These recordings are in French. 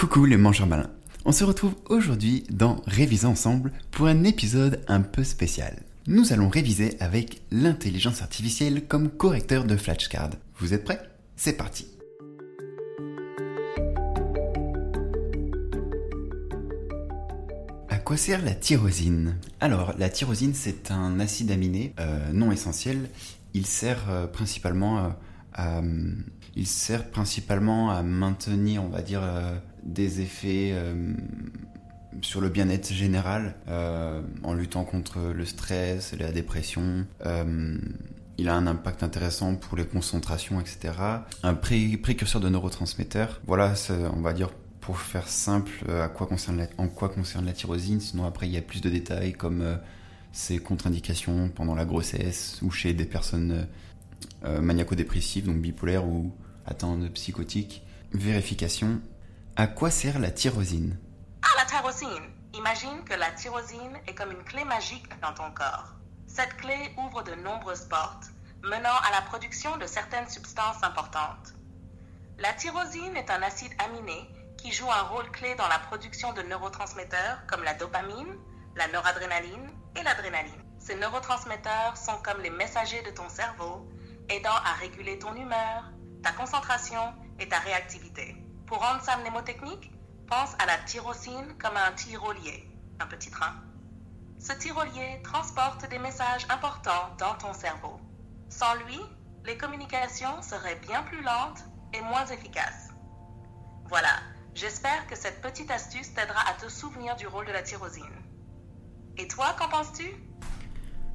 Coucou les mangeurs malins. On se retrouve aujourd'hui dans Réviser ensemble pour un épisode un peu spécial. Nous allons réviser avec l'intelligence artificielle comme correcteur de flashcards. Vous êtes prêts? C'est parti. À quoi sert la tyrosine? Alors, la tyrosine, c'est un acide aminé euh, non essentiel. Il sert euh, principalement euh, à, il sert principalement à maintenir, on va dire, des effets sur le bien-être général en luttant contre le stress, la dépression. il a un impact intéressant pour les concentrations, etc. Un précurseur de neurotransmetteurs. Voilà, on va dire pour faire simple, en quoi concerne la tyrosine. Sinon, après, il y a plus de détails comme ses contre-indications pendant la grossesse ou chez des personnes euh, maniaco-dépressives, donc bipolaires ou atteintes psychotiques. Vérification. À quoi sert la tyrosine? Ah, la tyrosine Imagine que la tyrosine est comme une clé magique dans ton corps. Cette clé ouvre de nombreuses portes, menant à la production de certaines substances importantes. La tyrosine est un acide aminé qui joue un rôle clé dans la production de neurotransmetteurs comme la dopamine, la noradrénaline et l'adrénaline. Ces neurotransmetteurs sont comme les messagers de ton cerveau, aidant à réguler ton humeur, ta concentration et ta réactivité. Pour rendre ça mnémotechnique, pense à la tyrosine comme un tyrolier, un petit train. Ce tyrolier transporte des messages importants dans ton cerveau. Sans lui, les communications seraient bien plus lentes et moins efficaces. Voilà, j'espère que cette petite astuce t'aidera à te souvenir du rôle de la tyrosine. Et toi, qu'en penses-tu?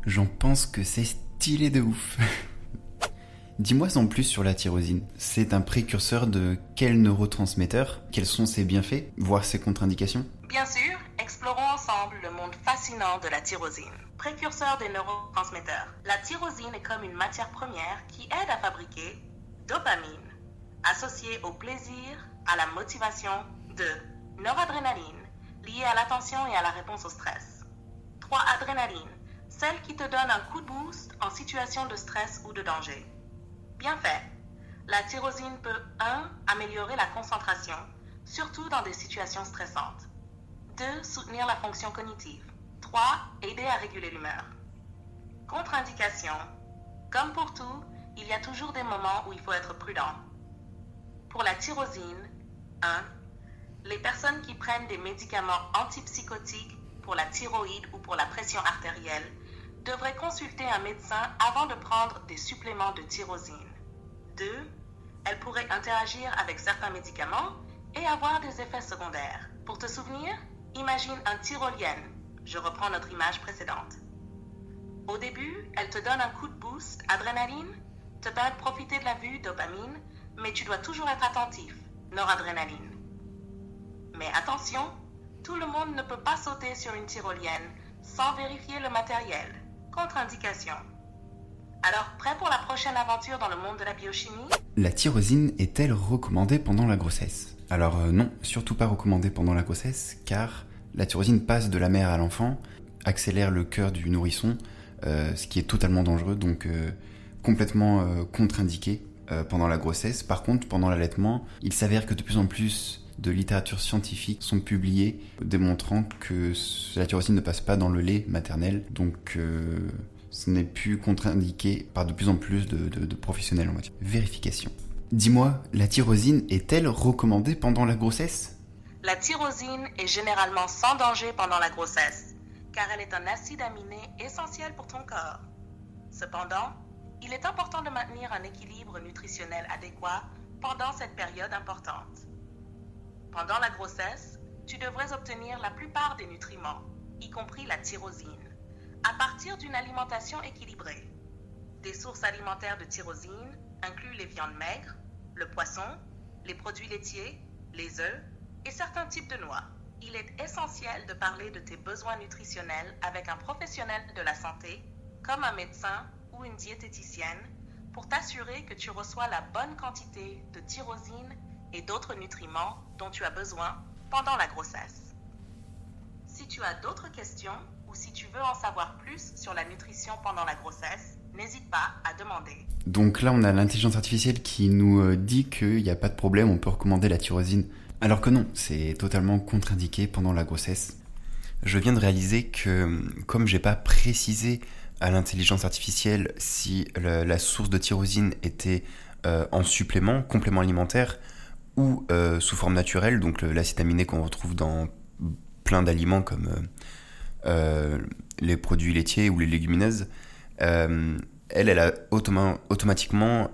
J'en pense que c'est stylé de ouf. Dis-moi en plus sur la tyrosine. C'est un précurseur de quel neurotransmetteur Quels sont ses bienfaits, voire ses contre-indications? Bien sûr, explorons ensemble le monde fascinant de la tyrosine. Précurseur des neurotransmetteurs. La tyrosine est comme une matière première qui aide à fabriquer dopamine, associée au plaisir, à la motivation, de noradrénaline, liée à l'attention et à la réponse au stress 3. Adrénaline, celle qui te donne un coup de boost en situation de stress ou de danger. Bien fait. La tyrosine peut 1. Améliorer la concentration, surtout dans des situations stressantes. 2. Soutenir la fonction cognitive. 3. Aider à réguler l'humeur. Contre-indication. Comme pour tout, il y a toujours des moments où il faut être prudent. Pour la tyrosine, 1. Les personnes qui prennent des médicaments antipsychotiques pour la thyroïde ou pour la pression artérielle devrait consulter un médecin avant de prendre des suppléments de tyrosine. 2. Elle pourrait interagir avec certains médicaments et avoir des effets secondaires. Pour te souvenir, imagine un tyrolienne. Je reprends notre image précédente. Au début, elle te donne un coup de boost, adrénaline, te permet de profiter de la vue, dopamine, mais tu dois toujours être attentif, noradrénaline. Mais attention, tout le monde ne peut pas sauter sur une tyrolienne sans vérifier le matériel. Contre-indication. Alors, prêt pour la prochaine aventure dans le monde de la biochimie? La tyrosine est-elle recommandée pendant la grossesse? Alors euh, non, surtout pas recommandée pendant la grossesse, car la tyrosine passe de la mère à l'enfant, accélère le cœur du nourrisson, euh, ce qui est totalement dangereux, donc euh, complètement contre-indiqué pendant la grossesse. Par contre, pendant l'allaitement, il s'avère que de plus en plus de littérature scientifique sont publiées démontrant que la tyrosine ne passe pas dans le lait maternel, donc ce n'est plus contre-indiqué par de plus en plus de, professionnels en matière. Vérification. Dis-moi, la tyrosine est-elle recommandée pendant la grossesse? La tyrosine est généralement sans danger pendant la grossesse, car elle est un acide aminé essentiel pour ton corps. Cependant, il est important de maintenir un équilibre nutritionnel adéquat pendant cette période importante. Pendant la grossesse, tu devrais obtenir la plupart des nutriments, y compris la tyrosine, à partir d'une alimentation équilibrée. Des sources alimentaires de tyrosine incluent les viandes maigres, le poisson, les produits laitiers, les œufs et certains types de noix. Il est essentiel de parler de tes besoins nutritionnels avec un professionnel de la santé, comme un médecin ou une diététicienne, pour t'assurer que tu reçois la bonne quantité de tyrosine et d'autres nutriments dont tu as besoin pendant la grossesse. Si tu as d'autres questions ou si tu veux en savoir plus sur la nutrition pendant la grossesse, n'hésite pas à demander. Donc là, on a l'intelligence artificielle qui nous euh, dit qu'il n'y a pas de problème, on peut recommander la tyrosine Alors que non, c'est totalement contre-indiqué pendant la grossesse. Je viens de réaliser que comme j'ai pas précisé à l'intelligence artificielle si la, source de tyrosine était euh, en supplément, complément alimentaire ou euh, sous forme naturelle, donc l'acide aminé qu'on retrouve dans plein d'aliments comme euh, les produits laitiers ou les légumineuses, elle, elle a automatiquement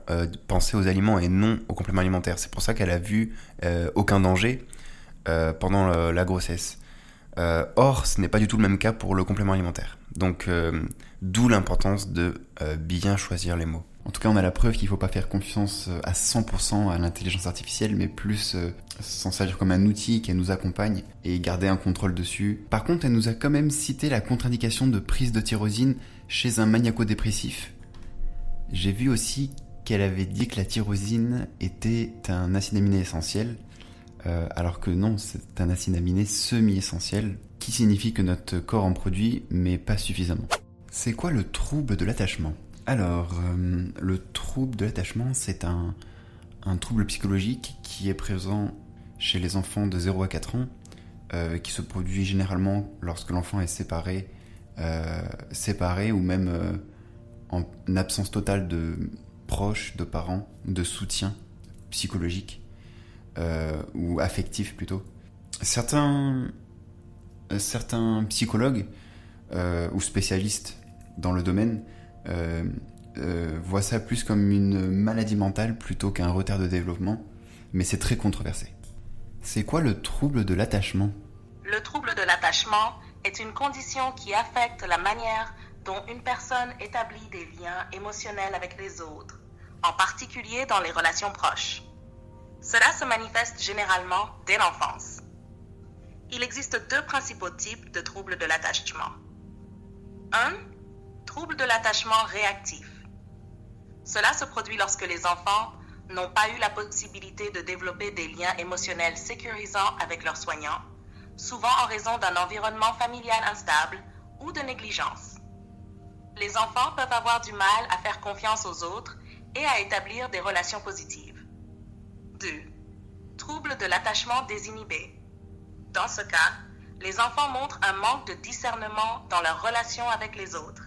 pensé aux aliments et non aux compléments alimentaires. C'est pour ça qu'elle a vu aucun danger pendant la grossesse. or, ce n'est pas du tout le même cas pour le complément alimentaire. Donc, D'où l'importance de euh, bien choisir les mots. En tout cas, on a la preuve qu'il ne faut pas faire confiance euh, à 100% à l'intelligence artificielle, mais plus euh, s'en servir comme un outil qui nous accompagne et garder un contrôle dessus. Par contre, elle nous a quand même cité la contre-indication de prise de tyrosine chez un maniaco-dépressif. J'ai vu aussi qu'elle avait dit que la tyrosine était un acide aminé essentiel, alors que non, c'est un acide aminé semi-essentiel, qui signifie que notre corps en produit, mais pas suffisamment. C'est quoi le trouble de l'attachement? Alors, euh, le trouble de l'attachement, c'est un, trouble psychologique qui est présent chez les enfants de 0 à 4 ans, euh, qui se produit généralement lorsque l'enfant est séparé, euh, ou même en absence totale de proches, de parents, de soutien psychologique ou affectif plutôt. Certains, certains psychologues ou spécialistes dans le domaine voit ça plus comme une maladie mentale plutôt qu'un retard de développement, mais c'est très controversé. C'est quoi le trouble de l'attachement? Le trouble de l'attachement est une condition qui affecte la manière dont une personne établit des liens émotionnels avec les autres, en particulier dans les relations proches. Cela se manifeste généralement dès l'enfance. Il existe deux principaux types de troubles de l'attachement. Un trouble de l'attachement réactif. Cela se produit lorsque les enfants n'ont pas eu la possibilité de développer des liens émotionnels sécurisants avec leurs soignants, souvent en raison d'un environnement familial instable ou de négligence. Les enfants peuvent avoir du mal à faire confiance aux autres et à établir des relations positives. 2. Trouble de l'attachement désinhibé. Dans ce cas, les enfants montrent un manque de discernement dans leur relation avec les autres.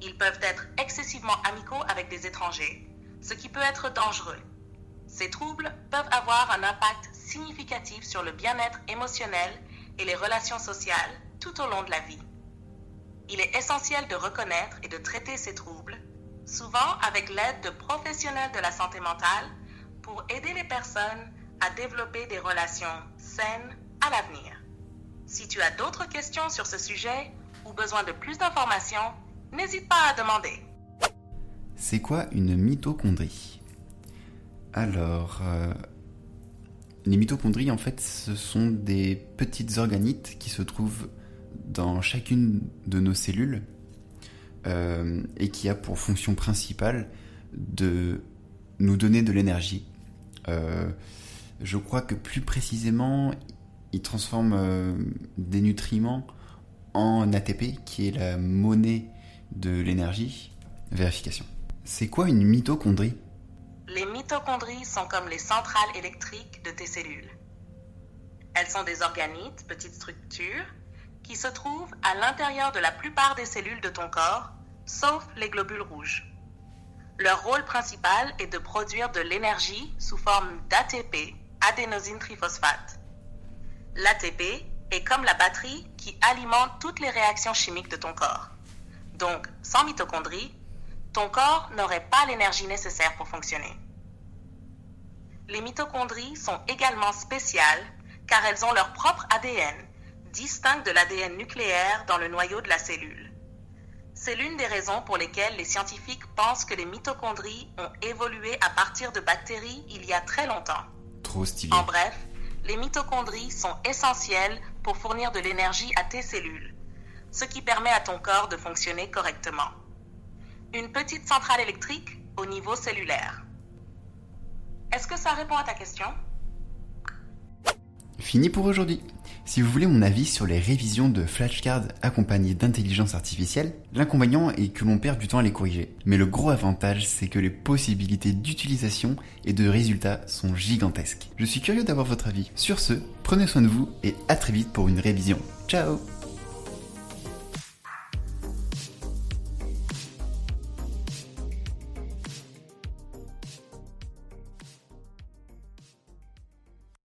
Ils peuvent être excessivement amicaux avec des étrangers, ce qui peut être dangereux. Ces troubles peuvent avoir un impact significatif sur le bien-être émotionnel et les relations sociales tout au long de la vie. Il est essentiel de reconnaître et de traiter ces troubles, souvent avec l'aide de professionnels de la santé mentale, pour aider les personnes à développer des relations saines à l'avenir. Si tu as d'autres questions sur ce sujet ou besoin de plus d'informations, N'hésite pas à demander. C'est quoi une mitochondrie? Alors, euh, les mitochondries, en fait, ce sont des petites organites qui se trouvent dans chacune de nos cellules euh, et qui a pour fonction principale de nous donner de l'énergie. Euh, je crois que plus précisément, ils transforment des nutriments en ATP, qui est la monnaie de l'énergie. Vérification. C'est quoi une mitochondrie? Les mitochondries sont comme les centrales électriques de tes cellules. Elles sont des organites, petites structures, qui se trouvent à l'intérieur de la plupart des cellules de ton corps, sauf les globules rouges. Leur rôle principal est de produire de l'énergie sous forme d'ATP, adénosine triphosphate. L'ATP est comme la batterie qui alimente toutes les réactions chimiques de ton corps. Donc, sans mitochondries, ton corps n'aurait pas l'énergie nécessaire pour fonctionner. Les mitochondries sont également spéciales car elles ont leur propre ADN, distinct de l'ADN nucléaire dans le noyau de la cellule. C'est l'une des raisons pour lesquelles les scientifiques pensent que les mitochondries ont évolué à partir de bactéries il y a très longtemps. Trop stylé. En bref, les mitochondries sont essentielles pour fournir de l'énergie à tes cellules ce qui permet à ton corps de fonctionner correctement. Une petite centrale électrique au niveau cellulaire. Est-ce que ça répond à ta question? Fini pour aujourd'hui. Si vous voulez mon avis sur les révisions de flashcards accompagnées d'intelligence artificielle, l'inconvénient est que l'on perd du temps à les corriger. Mais le gros avantage, c'est que les possibilités d'utilisation et de résultats sont gigantesques. Je suis curieux d'avoir votre avis. Sur ce, prenez soin de vous et à très vite pour une révision. Ciao